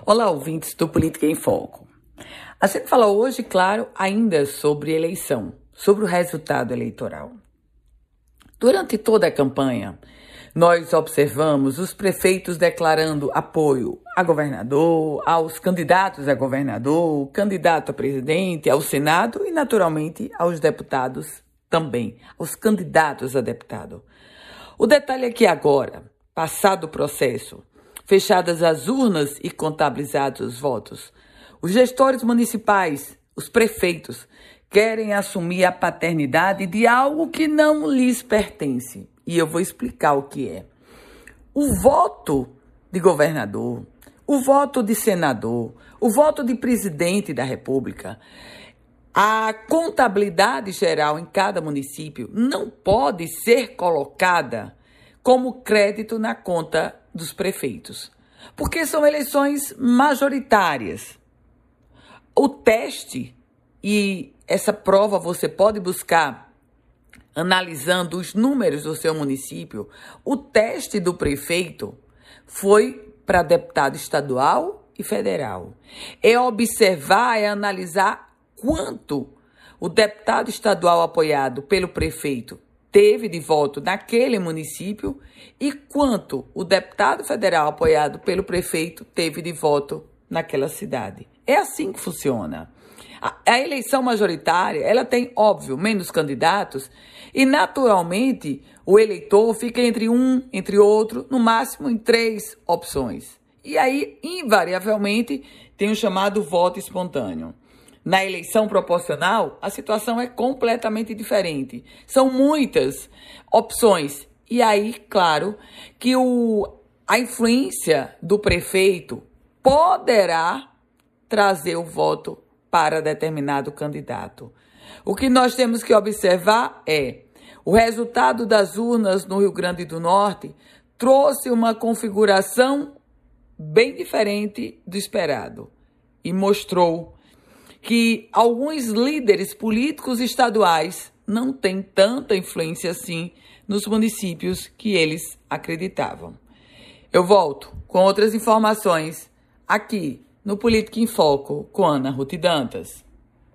Olá, ouvintes do Política em Foco. A gente fala hoje, claro, ainda sobre eleição, sobre o resultado eleitoral. Durante toda a campanha, nós observamos os prefeitos declarando apoio a governador, aos candidatos a governador, candidato a presidente, ao Senado e, naturalmente, aos deputados também, aos candidatos a deputado. O detalhe é que agora, passado o processo, fechadas as urnas e contabilizados os votos, os gestores municipais, os prefeitos, querem assumir a paternidade de algo que não lhes pertence. E eu vou explicar o que é. O voto de governador, o voto de senador, o voto de presidente da República, a contabilidade geral em cada município não pode ser colocada como crédito na conta dos prefeitos, porque são eleições majoritárias. O teste, e essa prova você pode buscar analisando os números do seu município, o teste do prefeito foi para deputado estadual e federal. É observar, é analisar quanto o deputado estadual apoiado pelo prefeito teve de voto naquele município e quanto o deputado federal apoiado pelo prefeito teve de voto naquela cidade. É assim que funciona. A, a eleição majoritária, ela tem, óbvio, menos candidatos e, naturalmente, o eleitor fica entre um, entre outro, no máximo em três opções. E aí, invariavelmente, tem o chamado voto espontâneo. Na eleição proporcional, a situação é completamente diferente. São muitas opções. E aí, claro, que o, a influência do prefeito poderá trazer o voto para determinado candidato. O que nós temos que observar é o resultado das urnas no Rio Grande do Norte trouxe uma configuração bem diferente do esperado e mostrou que alguns líderes políticos estaduais não têm tanta influência assim nos municípios que eles acreditavam. Eu volto com outras informações aqui no Política em Foco com Ana Ruth Dantas.